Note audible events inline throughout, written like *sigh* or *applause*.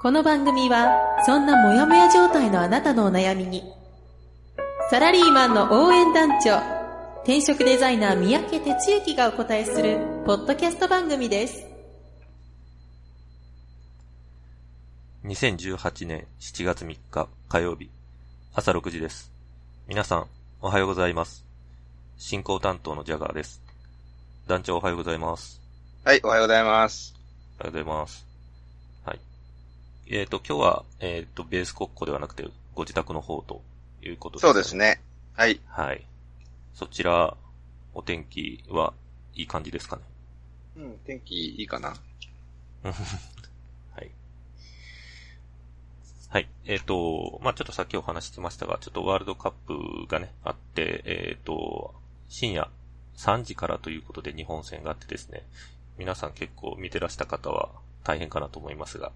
この番組はそんなモヤモヤ状態のあなたのお悩みにサラリーマンの応援団長転職デザイナー三宅哲之がお答えするポッドキャスト番組です2018年7月3日火曜日朝6時です。皆さんおはようございます。進行担当のジャガーです。団長おはようございます。はい、おはようございます。おはようございます。はい。えっ、と、今日は、えっ、と、ベース国庫ではなくて、ご自宅の方ということですそうです。ね。はい。はい。そちら、お天気はいい感じですかね？うん、天気いいかな。*laughs* はい。はい。えっ、と、まあちょっとさっきお話ししてましたが、ちょっとワールドカップがね、あって、えっ、と、深夜3時からということで日本戦があってですね、皆さん結構見てらした方は大変かなと思いますが、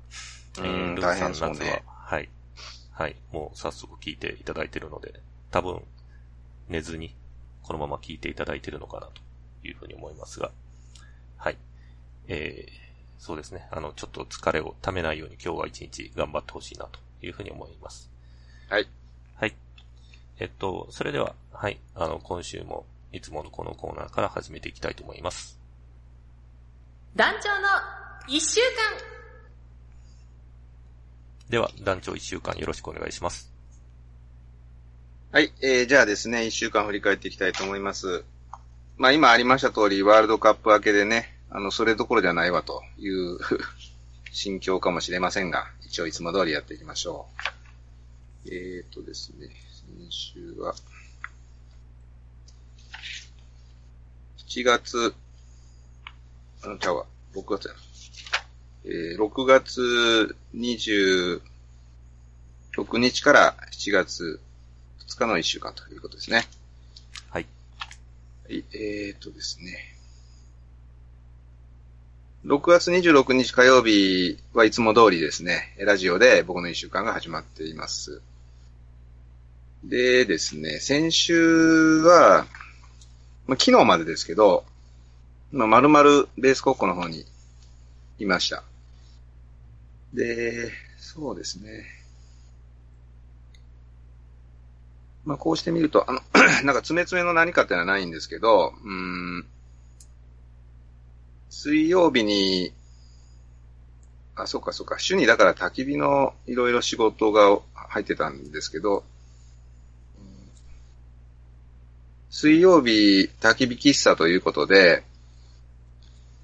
うんルーさん夏はね、はい。はい。もう早速聞いていただいているので、多分、寝ずに、このまま聞いていただいているのかなというふうに思いますが、はい。えー、そうですね。あの、ちょっと疲れをためないように今日は一日頑張ってほしいなというふうに思います。はい。はい。えっと、それでは、はい。あの、今週もいつものこのコーナーから始めていきたいと思います。団長の一週間では、団長一週間よろしくお願いします。はい、えー、じゃあですね、一週間振り返っていきたいと思います。まあ今ありました通り、ワールドカップ明けでね、あの、それどころじゃないわという *laughs* 心境かもしれませんが、一応いつも通りやっていきましょう。えーとですね、先週は、7月、あの、ちゃうわ、6月やな。えー、6月26日から7月2日の1週間ということですね。はい。はい、えーとですね。6月26日火曜日はいつも通りですね、ラジオで僕の1週間が始まっています。でですね、先週は、まあ、昨日までですけど、まあ、丸々ベース国庫の方にいました。で、そうですね。まあ、こうしてみると、あの、*clears throat* なんか詰め詰めの何かってのはないんですけど、うん、水曜日に、あ、そうかそうか、主にだから焚き火のいろいろ仕事が入ってたんですけど、水曜日焚き火喫茶ということで、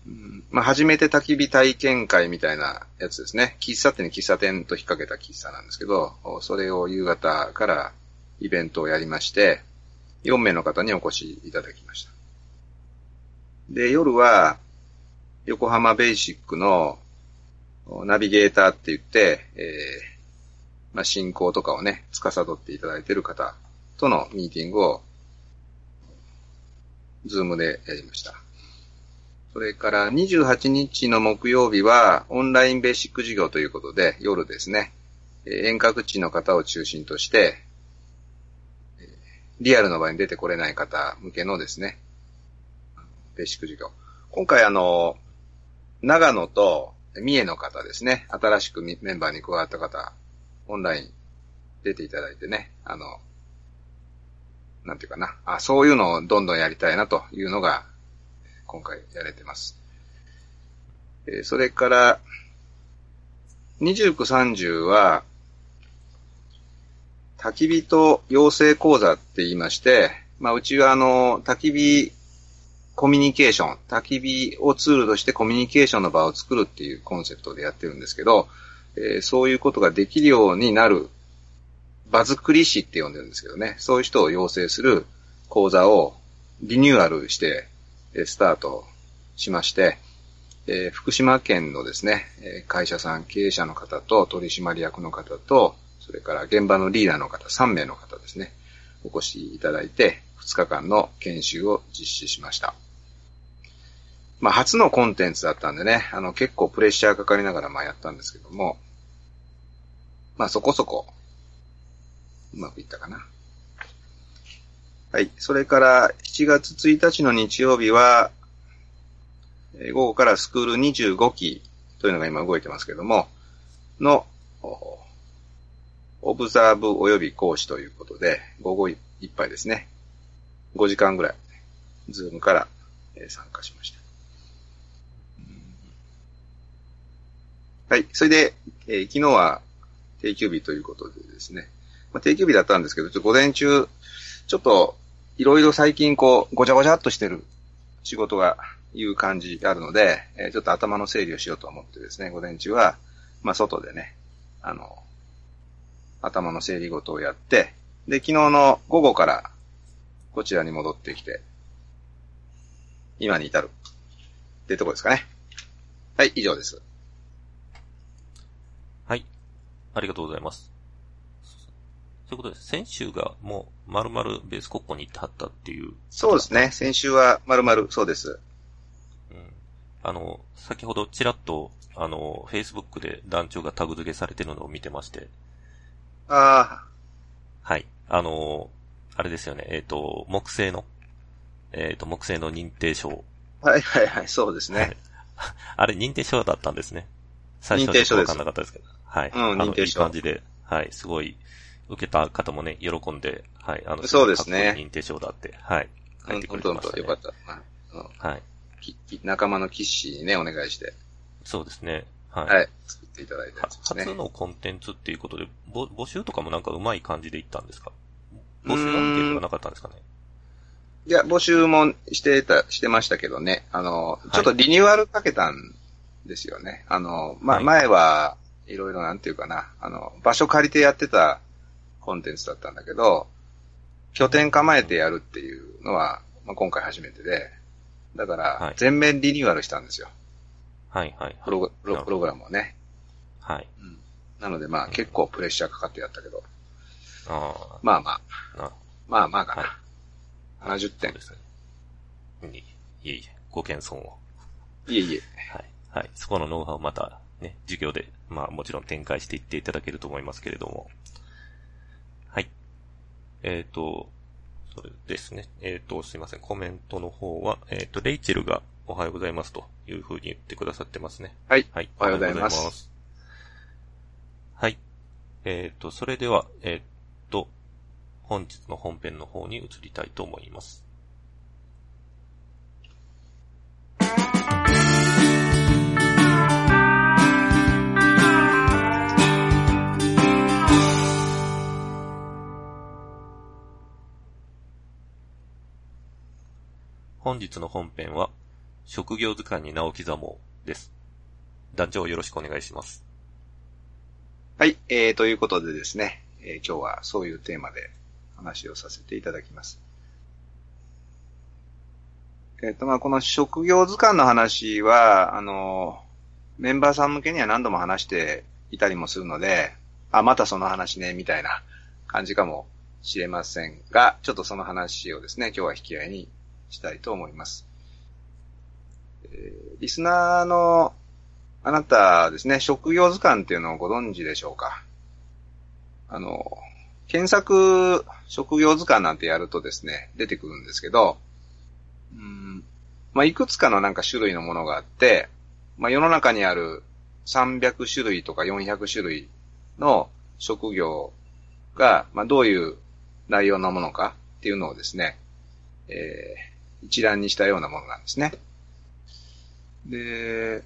うん。まあ、初めて焚き火体験会みたいなやつですね。喫茶店に喫茶店と引っ掛けた喫茶なんですけど、それを夕方からイベントをやりまして、4名の方にお越しいただきました。で、夜は、横浜ベーシックのナビゲーターって言って、えーまあ、進行とかをね、司っていただいている方とのミーティングを、ズームでやりました。それから28日の木曜日はオンラインベーシック授業ということで夜ですね、遠隔地の方を中心として、リアルの場に出てこれない方向けのですね、ベーシック授業。今回あの、長野と三重の方ですね、新しくメンバーに加わった方、オンライン出ていただいてね、あの、なんていうかな、あ、そういうのをどんどんやりたいなというのが、今回やれてます。えーそれから、29、30は、焚き火と養成講座って言いまして、まあ、うちはあの、焚き火コミュニケーション、焚き火をツールとしてコミュニケーションの場を作るっていうコンセプトでやってるんですけど、えーそういうことができるようになる場作り師って呼んでるんですけどね、そういう人を養成する講座をリニューアルして、スタートしまして、えー福島県のですね、え会社さん、経営者の方と取締役の方と、それから現場のリーダーの方、3名の方ですね、お越しいただいて、2日間の研修を実施しました。まあ、初のコンテンツだったんでね、あの、結構プレッシャーかかりながらまあやったんですけども、まあ、そこそこ、うまくいったかな。はい。それから、7月1日の日曜日は、午後からスクール25期というのが今動いてますけども、の、オブザーブ及び講師ということで、午後いっぱいですね。5時間ぐらい、ズームから、参加しました。はい。それで、えー昨日は定休日ということでですね。まあ、定休日だったんですけど、ちょっと午前中、ちょっと、いろいろ最近こう、ごちゃごちゃっとしてる仕事がいう感じがあるので、えーちょっと頭の整理をしようと思ってですね、午前中は、まあ、外でね、あの、頭の整理事をやって、で、昨日の午後から、こちらに戻ってきて、今に至る。ってとこですかね。はい、以上です。はい。ありがとうございます。そういうことです。先週がもう丸々ベース国庫に行ってはったっていう。そうですね。先週は丸々そうです。うん。あの、先ほどちらっと、あの、Facebook で団長がタグ付けされてるのを見てまして、あはい。あの、あれですよね、えっ、と、木製の、えっ、と、木製の認定証。あ、はいはいはい、そうですね。*laughs* あれ認定証だったんですね。最初は認定証ですちょっとわかんなかったですけど。はい。うん認定証いい感じで、はい。すごい、受けた方もね、喜んで、はい。あの、そうですね認定証だって、はい。書いてくれてましたね。とよかった。うんはい。仲間のキッシーにね、お願いして、そうですね。はい。はい、作っていただいたやはつですね初。のコンテンツっていうことで、ぼ募集とかもなんかうまい感じでいったんですか？募集アンケートがなかったんですかね？いや、募集もしてた、してましたけどね。あの、ちょっとリニューアルかけたんですよね。あの、ま、はい前はいろいろなんていうかな、あの、場所借りてやってたコンテンツだったんだけど、拠点構えてやるっていうのは、まあ、今回初めてで、だかはいら、全面リニューアルしたんですよ。はい、はい。プログプロプログラムをね。はい。うんなのでまあうん結構プレッシャーかかってやったけど、あまあまあ、あ、な、まあまあかな。70そう点で。すね。いいえいえ、ご謙遜を。いえいえ。はい。はい。そこのノウハウをまたね、授業で、まあもちろん展開していっていただけると思いますけれども。はい。えっ、と、それですね。えっ、と、すいません。コメントの方は、えっ、と、レイチェルがおはようございますというふうに言ってくださってますね。はい。はい。おはようございますおはようございますはい。えっ、と、それでは、えっ、と、本日の本編の方に移りたいと思います。本日の本編は、職業図鑑に名を刻もうです。団長よろしくお願いします。はい、えー、ということでですね、えー今日はそういうテーマで話をさせていただきます。えっ、と、まあ、この職業図鑑の話は、あの、メンバーさん向けには何度も話していたりもするので、あ、またその話ね、みたいな感じかもしれませんが、ちょっとその話をですね、今日は引き合いにしたいと思います。えーリスナーのあなたですね、職業図鑑っていうのをご存知でしょうか？あの、検索職業図鑑なんてやるとですね、出てくるんですけど、うん、まあ、いくつかのなんか種類のものがあって、まあ、世の中にある300種類とか400種類の職業が、まあ、どういう内容のものかっていうのをですね、えー一覧にしたようなものなんですね。で、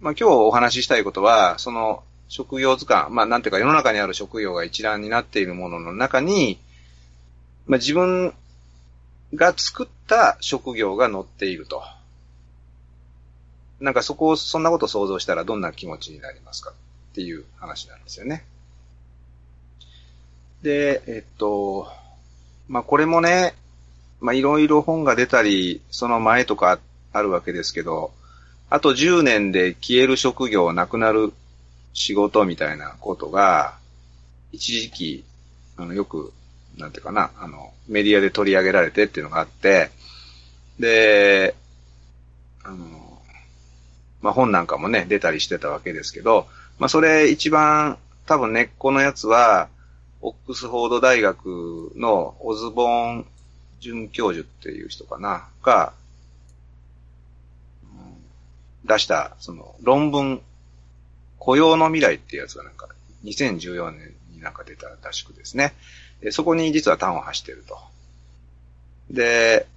まあ、今日お話ししたいことは、その職業図鑑、まあ、なんていうか世の中にある職業が一覧になっているものの中に、まあ、自分が作った職業が載っていると。なんかそこを、そんなこと想像したらどんな気持ちになりますかっていう話なんですよね。で、えっと、まあ、これもね、まあ、いろいろ本が出たり、その前とかあるわけですけど、あと10年で消える職業、なくなる仕事みたいなことが、一時期、あの、よく、なんていうかな、あの、メディアで取り上げられてっていうのがあって、で、あの、まあ、本なんかもね、出たりしてたわけですけど、まあ、それ一番多分根っこのやつは、オックスフォード大学のオズボーン准教授っていう人かな、が、出した、その論文、雇用の未来っていうやつがなんか、2014年になんか出たらしくですね。でそこに実は端を発してると。で、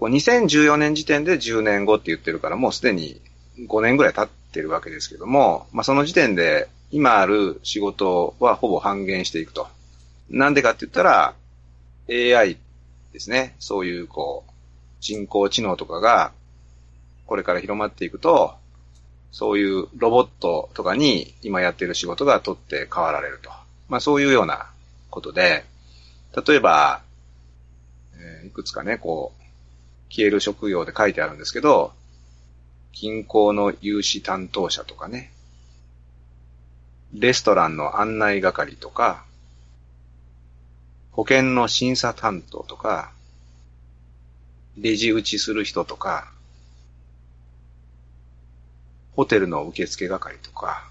2014年時点で10年後って言ってるから、もうすでに5年ぐらい経ってるわけですけども、まあ、その時点で今ある仕事はほぼ半減していくと。なんでかって言ったら、AI ですね。そういう、こう、人工知能とかが、これから広まっていくと、そういうロボットとかに今やってる仕事が取って代わられると。まあそういうようなことで、例えば、えー、いくつかね、こう、消える職業で書いてあるんですけど、銀行の融資担当者とかね、レストランの案内係とか、保険の審査担当とか、レジ打ちする人とか、ホテルの受付係とか、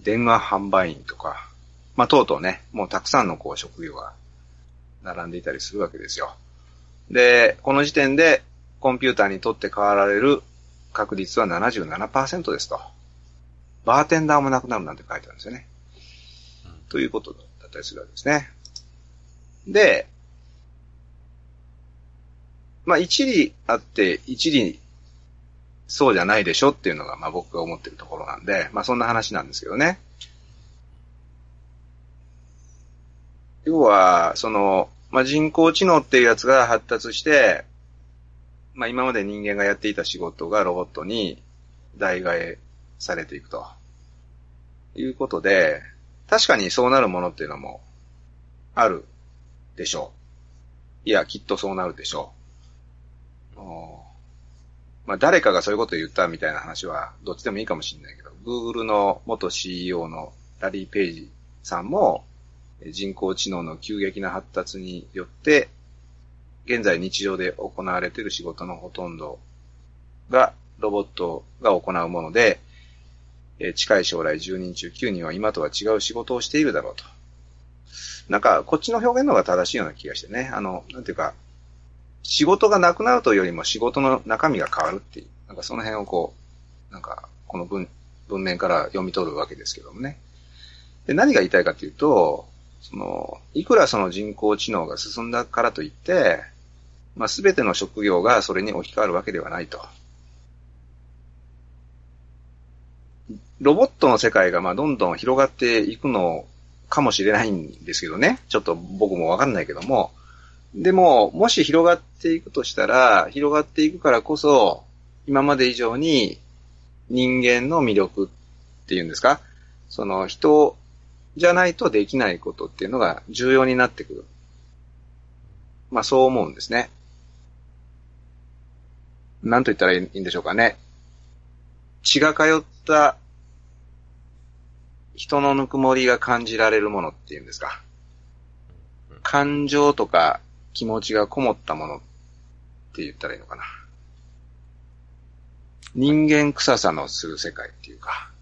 電話販売員とか、まあ、とうとうね、もうたくさんのこう職業が並んでいたりするわけですよ。で、この時点でコンピューターにとって変わられる確率は77%ですと。バーテンダーもなくなるなんて書いてあるんですよね。うん、ということだったりするわけですね。で、まあ一理あって一理そうじゃないでしょっていうのがまあ僕が思ってるところなんで、まあそんな話なんですけどね。要は、その、まあ人工知能っていうやつが発達して、まあ今まで人間がやっていた仕事がロボットに代替えされていくと。いうことで、確かにそうなるものっていうのもあるでしょう。いや、きっとそうなるでしょう。まあ誰かがそういうこと言ったみたいな話はどっちでもいいかもしれないけど、Google の元 CEO のラリー・ペイジさんも人工知能の急激な発達によって現在日常で行われている仕事のほとんどがロボットが行うもので、え近い将来10人中9人は今とは違う仕事をしているだろうと。なんか、こっちの表現の方が正しいような気がしてね。あの、なんていうか、仕事がなくなるというよりも仕事の中身が変わるっていう、なんかその辺をこう、なんか、この文、文面から読み取るわけですけどもね。で、何が言いたいかというと、その、いくらその人工知能が進んだからといって、まあ、すべての職業がそれに置き換わるわけではないと。ロボットの世界がまあどんどん広がっていくのかもしれないんですけどね。ちょっと僕もわかんないけども。でも、もし広がっていくとしたら、広がっていくからこそ、今まで以上に人間の魅力っていうんですか？その人じゃないとできないことっていうのが重要になってくる。まあそう思うんですね。なんと言ったらいいんでしょうかね。血が通った人のぬくもりが感じられるものっていうんですか。感情とか気持ちがこもったものって言ったらいいのかな。人間臭さのする世界っていうか。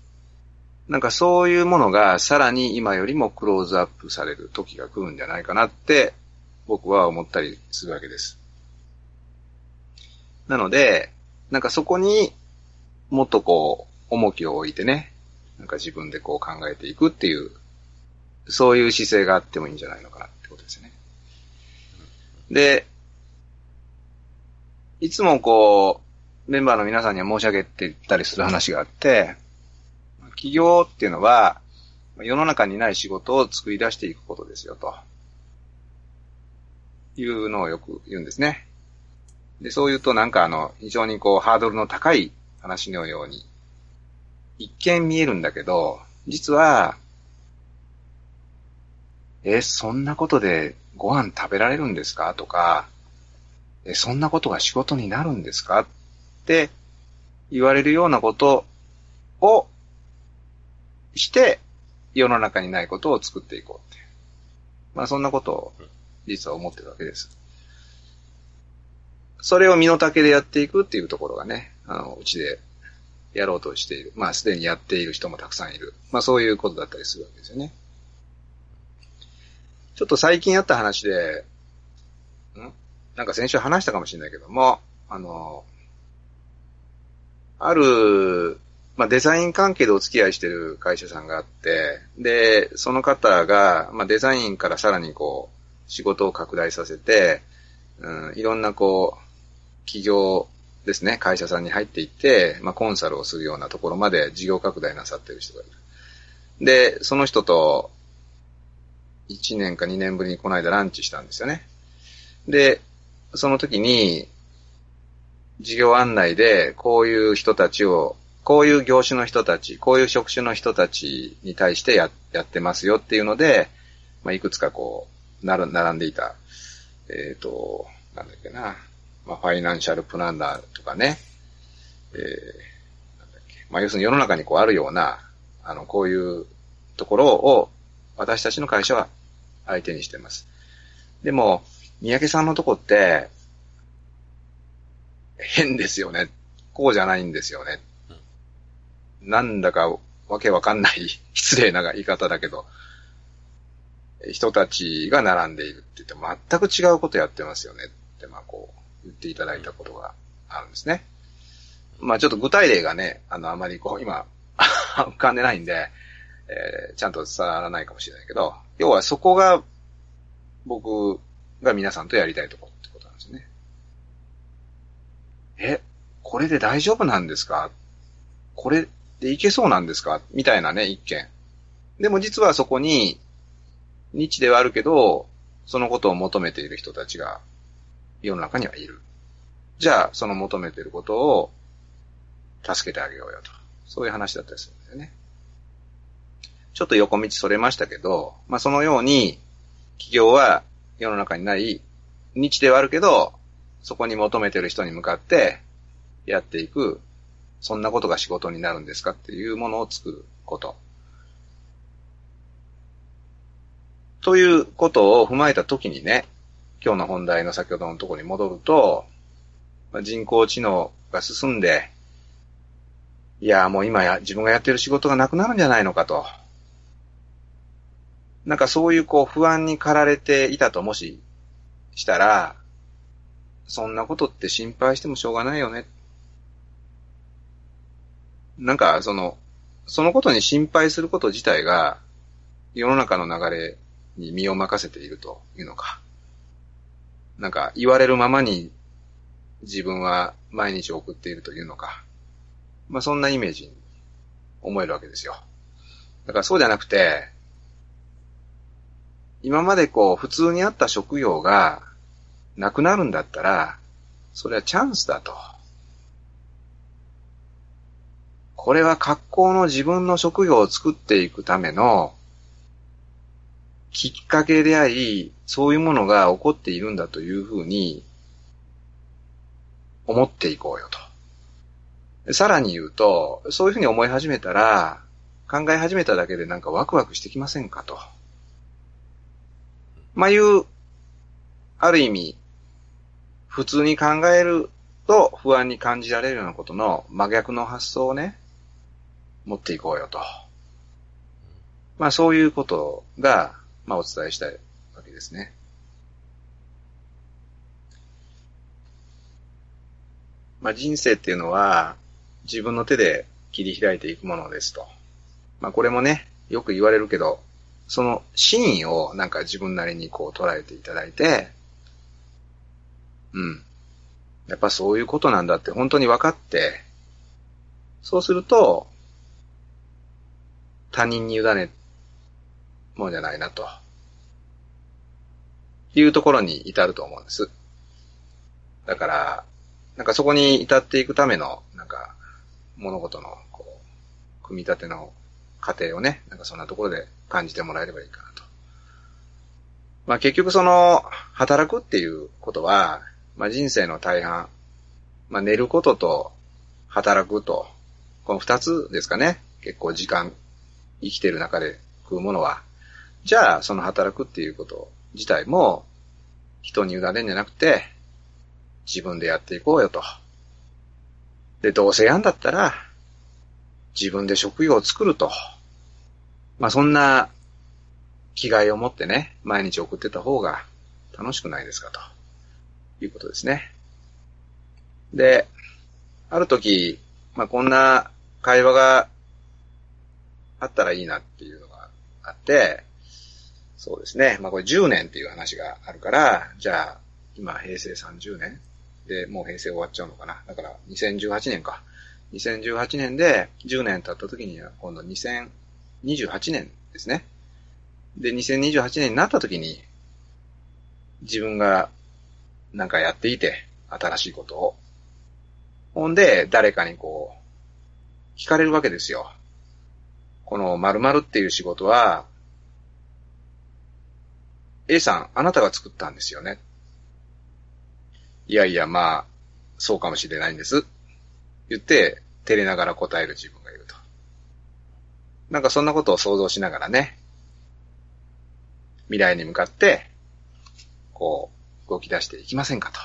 なんかそういうものがさらに今よりもクローズアップされる時が来るんじゃないかなって僕は思ったりするわけです。なので、なんかそこにもっとこう重きを置いてね、なんか自分でこう考えていくっていう、そういう姿勢があってもいいんじゃないのかなってことですね。で、いつもこう、メンバーの皆さんには申し上げてたりする話があって、企業っていうのは、世の中にない仕事を作り出していくことですよ、と。いうのをよく言うんですね。で、そう言うとなんかあの、非常にこう、ハードルの高い話のように、一見見えるんだけど、実は、え、そんなことでご飯食べられるんですか？とか、え、そんなことが仕事になるんですか？って言われるようなことをして、世の中にないことを作っていこうってう。まあそんなことを実は思ってるわけです。それを身の丈でやっていくっていうところがね、あの、うちでやろうとしている。まあすでにやっている人もたくさんいる。まあそういうことだったりするわけですよね。ちょっと最近あった話で、ん？なんか先週話したかもしれないけども、あの、ある、まあ、デザイン関係でお付き合いしてる会社さんがあって、で、その方が、まあ、デザインからさらにこう、仕事を拡大させて、うん、いろんなこう、企業ですね、会社さんに入っていって、まあ、コンサルをするようなところまで事業拡大なさってる人がいる。で、その人と、1年か2年ぶりにこの間ランチしたんですよね。で、その時に、事業案内で、こういう人たちを、こういう業種の人たち、こういう職種の人たちに対してややってますよっていうので、まあ、いくつかこう、なる、並んでいた、えっ、と、なんだっけな、まあ、ファイナンシャルプランナーとかね、えー、なんだっけ、まあ、要するに世の中にこうあるような、あの、こういうところを、私たちの会社は相手にしてます。でも、三宅さんのとこって、変ですよね。こうじゃないんですよね。なんだかわけわかんない *laughs* 失礼な言い方だけど、人たちが並んでいるって言って全く違うことやってますよねって、まあこう言っていただいたことがあるんですね。まあちょっと具体例がね、あのあまりこう今 *laughs* 浮かんでないんで、えーちゃんと伝わらないかもしれないけど、要はそこが僕が皆さんとやりたいところってことなんですね。え、これで大丈夫なんですか？これでいけそうなんですか？みたいなね、一見。でも実はそこに、日ではあるけど、そのことを求めている人たちが世の中にはいる。じゃあ、その求めてることを助けてあげようよと。そういう話だったりするんだよね。ちょっと横道それましたけど、まあそのように、企業は世の中にない、日ではあるけど、そこに求めてる人に向かってやっていく、そんなことが仕事になるんですかっていうものを作ること。ということを踏まえたときにね、今日の本題の先ほどのところに戻ると、まあ人工知能が進んで、いや、もう今や自分がやってる仕事がなくなるんじゃないのかと。なんかそういうこう不安に駆られていたともししたら、そんなことって心配してもしょうがないよね。なんかその、そのことに心配すること自体が世の中の流れに身を任せているというのか。なんか言われるままに自分は毎日送っているというのか。まあそんなイメージに思えるわけですよ。だからそうじゃなくて、今までこう普通にあった職業がなくなるんだったら、それはチャンスだと。これは格好の自分の職業を作っていくためのきっかけであり、そういうものが起こっているんだというふうに思っていこうよと。さらに言うと、そういうふうに思い始めたら、考え始めただけでなんかワクワクしてきませんかと。まあいう、ある意味、普通に考えると不安に感じられるようなことの真逆の発想をね、持っていこうよと。まあそういうことが、まあお伝えしたいわけですね。まあ人生っていうのは自分の手で切り開いていくものですと。まあこれもね、よく言われるけど、その真意をなんか自分なりにこう捉えていただいて、うん。やっぱそういうことなんだって本当に分かって、そうすると、他人に委ねもんじゃないなと。いうところに至ると思うんです。だから、なんかそこに至っていくための、なんか、物事の、こう、組み立ての過程をね、なんかそんなところで感じてもらえればいいかなと。まあ結局その、働くっていうことは、まあ人生の大半、まあ寝ることと働くと、この二つですかね。結構時間生きてる中で食うものは、じゃあその働くっていうこと自体も人に委ねるんじゃなくて自分でやっていこうよと。で、どうせやんだったら自分で職業を作ると。まあそんな気概を持ってね、毎日送ってた方が楽しくないですかということですね。で、ある時、まあこんな会話があったらいいなっていうのがあって、そうですね。まあこれ10年っていう話があるから、じゃあ今平成30年で、もう平成終わっちゃうのかな。だから2018年か。2018年で10年経った時には今度2028年ですね。で、2028年になった時に自分がなんかやっていて新しいことを。ほんで誰かにこう聞かれるわけですよ。この〇〇っていう仕事は、A さん、あなたが作ったんですよね。いやいや、まあ、そうかもしれないんです。言って、照れながら答える自分がいると。なんかそんなことを想像しながらね、未来に向かって、こう、動き出していきませんかと。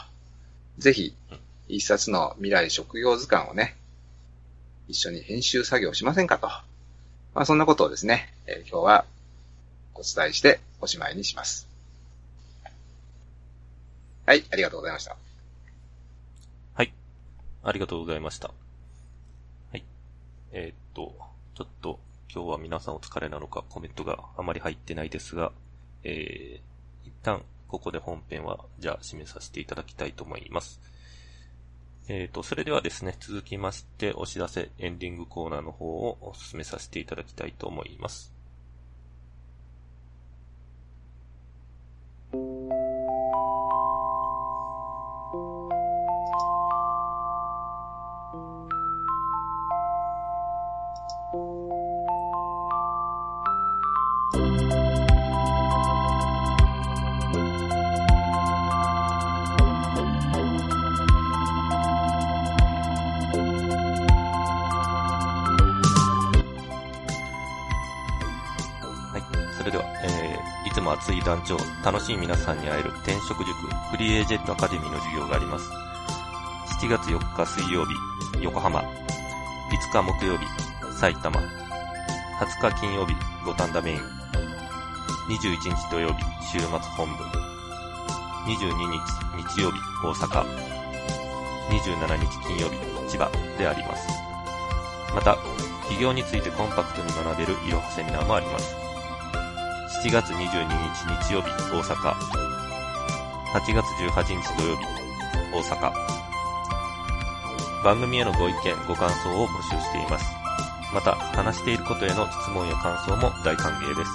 ぜひ、一冊の未来職業図鑑をね、一緒に編集作業しませんかと。まあそんなことをですね、えー、今日はお伝えしておしまいにします。はい、ありがとうございました。はい、ありがとうございました。はい。えー、っと、ちょっと今日は皆さんお疲れなのかコメントがあまり入ってないですが、えー、一旦ここで本編はじゃあ締めさせていただきたいと思います。えっ、ー、と、それではですね、続きまして、お知らせ、エンディングコーナーの方をお進めさせていただきたいと思います。楽しい皆さんに会える転職塾フリーエージェントアカデミーの授業があります。7月4日水曜日、横浜。5日木曜日、埼玉。20日金曜日、五反田メイン。21日土曜日、週末本部。22日日曜日、大阪。27日金曜日、千葉であります。また、企業についてコンパクトに学べるいろはセミナーもあります。7月22日日曜日、大阪。8月18日土曜日、大阪。番組へのご意見、ご感想を募集しています。また、話していることへの質問や感想も大歓迎です。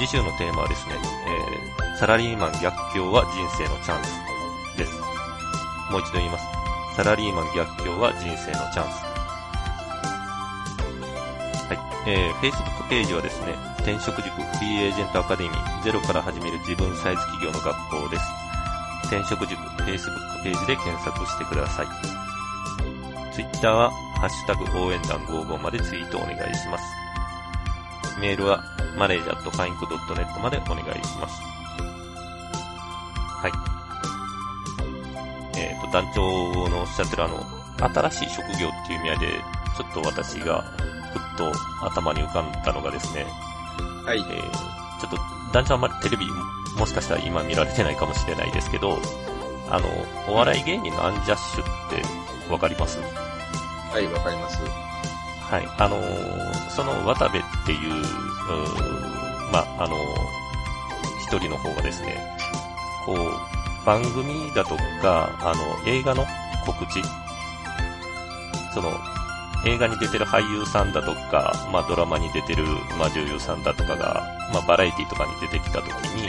次週のテーマはですね、えー、サラリーマン逆境は人生のチャンスです。もう一度言います。サラリーマン逆境は人生のチャンス。はい。えー、Facebook ページはですね、転職塾フリーエージェントアカデミーゼロから始める自分サイズ企業の学校です。転職塾 Facebook ページで検索してください。Twitter はハッシュタグ応援団55までツイートお願いします。メールはマネージャーとファインクドットネットまでお願いします。はい。えっ、ー、と、団長のおっしゃってるあの、新しい職業っていう意味合いで、ちょっと私がふっと頭に浮かんだのがですね、はい。えー、ちょっと、団長あんまりテレビ、もしかしたら今見られてないかもしれないですけど、あの、お笑い芸人のアンジャッシュってわかります？はい、わかります。はい。あのー、その渡部っていう、うまあ、あのー、一人の方がですね、こう、番組だとか、あの、映画の告知、その、映画に出てる俳優さんだとか、まあドラマに出てる、まあ女優さんだとかが、まあバラエティとかに出てきた時に、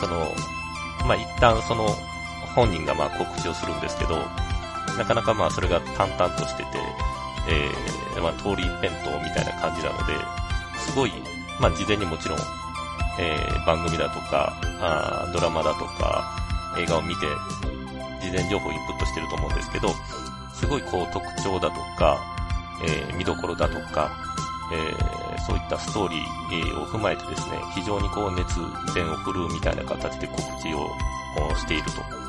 その、まあ一旦その本人がまあ告知をするんですけど、なかなかまあそれが淡々としてて、えー、まあ通り一辺倒みたいな感じなので、すごい、まあ事前にもちろん、えー、番組だとかあ、ドラマだとか、映画を見て、事前情報をインプットしてると思うんですけど、すごいこう特徴だとか、えー、見どころだとか、えー、そういったストーリーを踏まえてですね、非常にこう熱弁を振るうみたいな形で告知をしていると。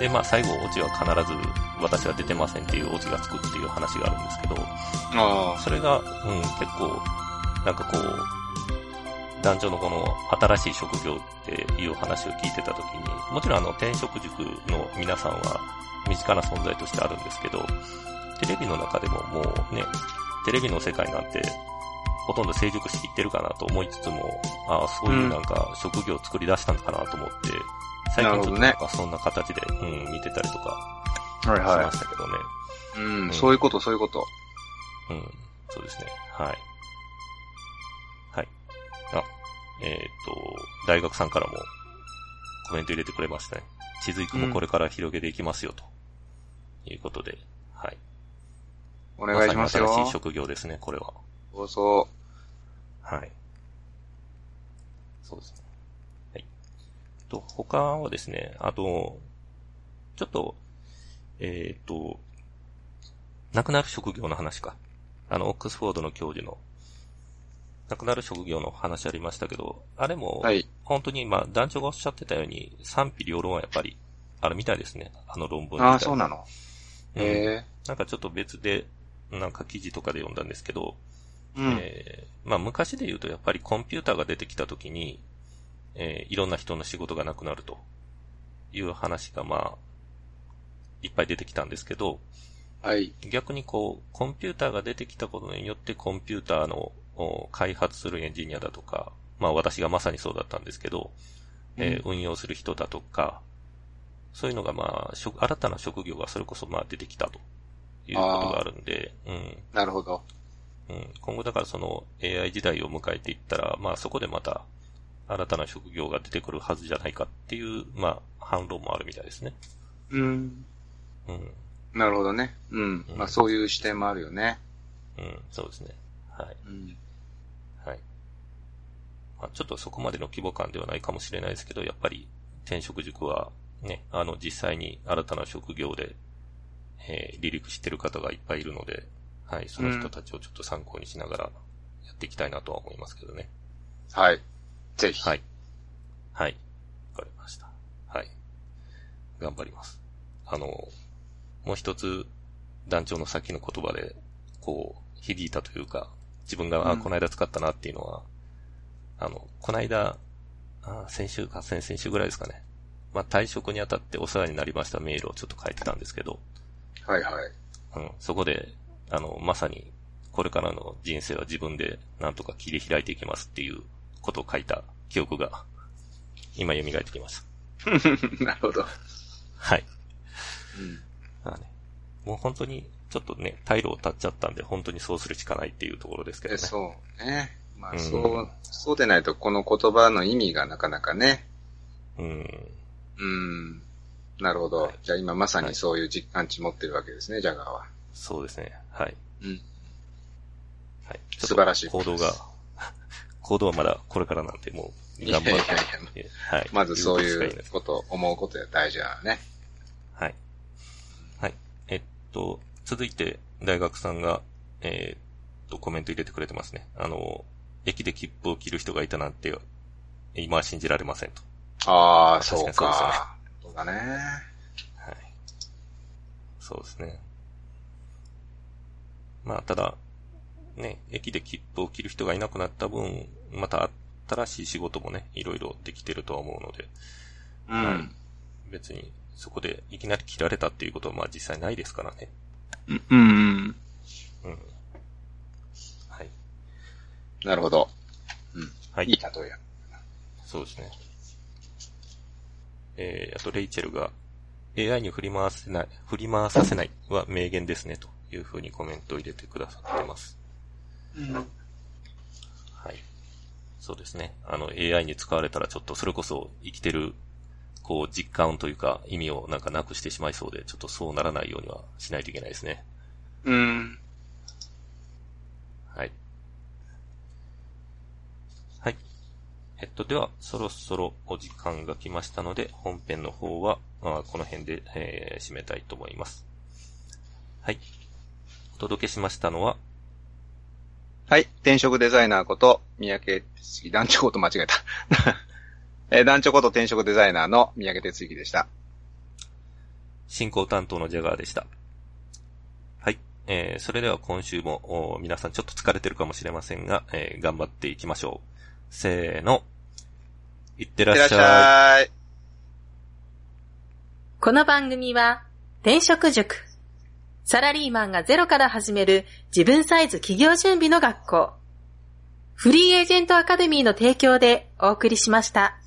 で、まあ最後、オチは必ず私は出てませんっていうオチがつくっていう話があるんですけど、あそれが、うん、結構、なんかこう、団長のこの新しい職業っていう話を聞いてたときに、もちろんあの転職塾の皆さんは身近な存在としてあるんですけど、テレビの中でももうね、テレビの世界なんて、ほとんど成熟しきってるかなと思いつつも、ああ、そういうなんか職業を作り出したのかなと思って、最近ちょっとなんかそんな形で、うん、見てたりとかあ。はいしはましたけどね。い。うん、そういうこと、そういうこと。うん、そうですね。はい。はい。あ、えっ、と、大学さんからもコメント入れてくれましたね。地図くもこれから広げていきますよ、ということで、はい。お願いしますよ。新しい職業ですね、これは。そうそはい。そうですね。はい。と、他はですね、あと、ちょっと、えっ、と、亡くなる職業の話か。あの、オックスフォードの教授の、亡くなる職業の話ありましたけど、あれも、う。はい。本当に、まあ、団長がおっしゃってたように、賛否両論はやっぱり、あるみたいですね。あの論文ああ、そうなの。うんへえ。なんかちょっと別で、なんか記事とかで読んだんですけど、うん。えーまあ昔で言うとやっぱりコンピューターが出てきた時に、えーいろんな人の仕事がなくなるという話がまあ、いっぱい出てきたんですけど、はい。逆にこう、コンピューターが出てきたことによってコンピューターのお開発するエンジニアだとか、まあ私がまさにそうだったんですけど、えー運用する人だとか、そういうのがまあ、職新たな職業がそれこそまあ出てきたということがあるんで、うん。なるほど。うん、今後だからその AI 時代を迎えていったら、まあそこでまた新たな職業が出てくるはずじゃないかっていう、まあ反論もあるみたいですね。うん。うん。なるほどね。うん。まあそういう視点もあるよね。うん、そうですね。はい。うん。はい。まあ、ちょっとそこまでの規模感ではないかもしれないですけど、やっぱり転職塾はね、あの実際に新たな職業で、えー離陸してる方がいっぱいいるので、はい、その人たちをちょっと参考にしながらやっていきたいなとは思いますけどね。はい。ぜひ。はい。はい。わかりました。はい。頑張ります。あの、もう一つ、団長のさっきの言葉で、こう、響いたというか、自分が、あ、うんこの間使ったなっていうのは、あの、この間、あ先週か、先々週ぐらいですかね。まあ、退職にあたってお世話になりましたメールをちょっと書いてたんですけど、はいはい。うん、そこで、あの、まさに、これからの人生は自分でなんとか切り開いていきますっていうことを書いた記憶が、今蘇ってきました。*laughs* なるほど。はい。うん。まあね、もう本当に、ちょっとね、退路を断っちゃったんで、本当にそうするしかないっていうところですけどえね。そうね。まあうんそう、そうでないとこの言葉の意味がなかなかね。うん。うん。なるほど。じゃあ今まさにそういう実感値持ってるわけですね、ジャガーは。そうですね。はい。うん。はい。素晴らしい行動が、*laughs* 行動はまだこれからなんで、もう、頑張いやいやいやって。はい。まずそう言いうことしかなこと、思うことが大事だよね。はい。はい。えっと、続いて、大学さんが、えーっと、コメント入れてくれてますね。あの、駅で切符を切る人がいたなんて、今は信じられませんと。ああ、確そうかにそうですよねか。そうだね。はい。そうですね。まあ、ただ、ね、駅で切符を切る人がいなくなった分、また新しい仕事もね、いろいろできてるとは思うので、うん。別にそこでいきなり切られたっていうことはまあ実際ないですからね。うんうん。うん。はい。なるほど。はいいい例えや。そうですね。えー、あと、レイチェルが、AI に振り回せない、振り回させないは名言ですね、というふうにコメントを入れてくださってます。うん。はい。そうですね。あの、AI に使われたらちょっとそれこそ生きてる、こう、実感というか意味をなんかなくしてしまいそうで、ちょっとそうならないようにはしないといけないですね。うん。はい。はい。えっと、では、そろそろお時間が来ましたので、本編の方は、あこの辺で、えー締めたいと思います。はい。お届けしましたのは、はい。転職デザイナーこと、三宅哲之、団長こと間違えた。*laughs* えー団長こと転職デザイナーの三宅哲之でした。進行担当のジャガーでした。はい。えー、それでは今週も、お皆さんちょっと疲れてるかもしれませんが、えー頑張っていきましょう。せーの。いってらいっし。ゃい。この番組は、転職塾。サラリーマンがゼロから始める自分サイズ企業準備の学校。フリーエージェントアカデミーの提供でお送りしました。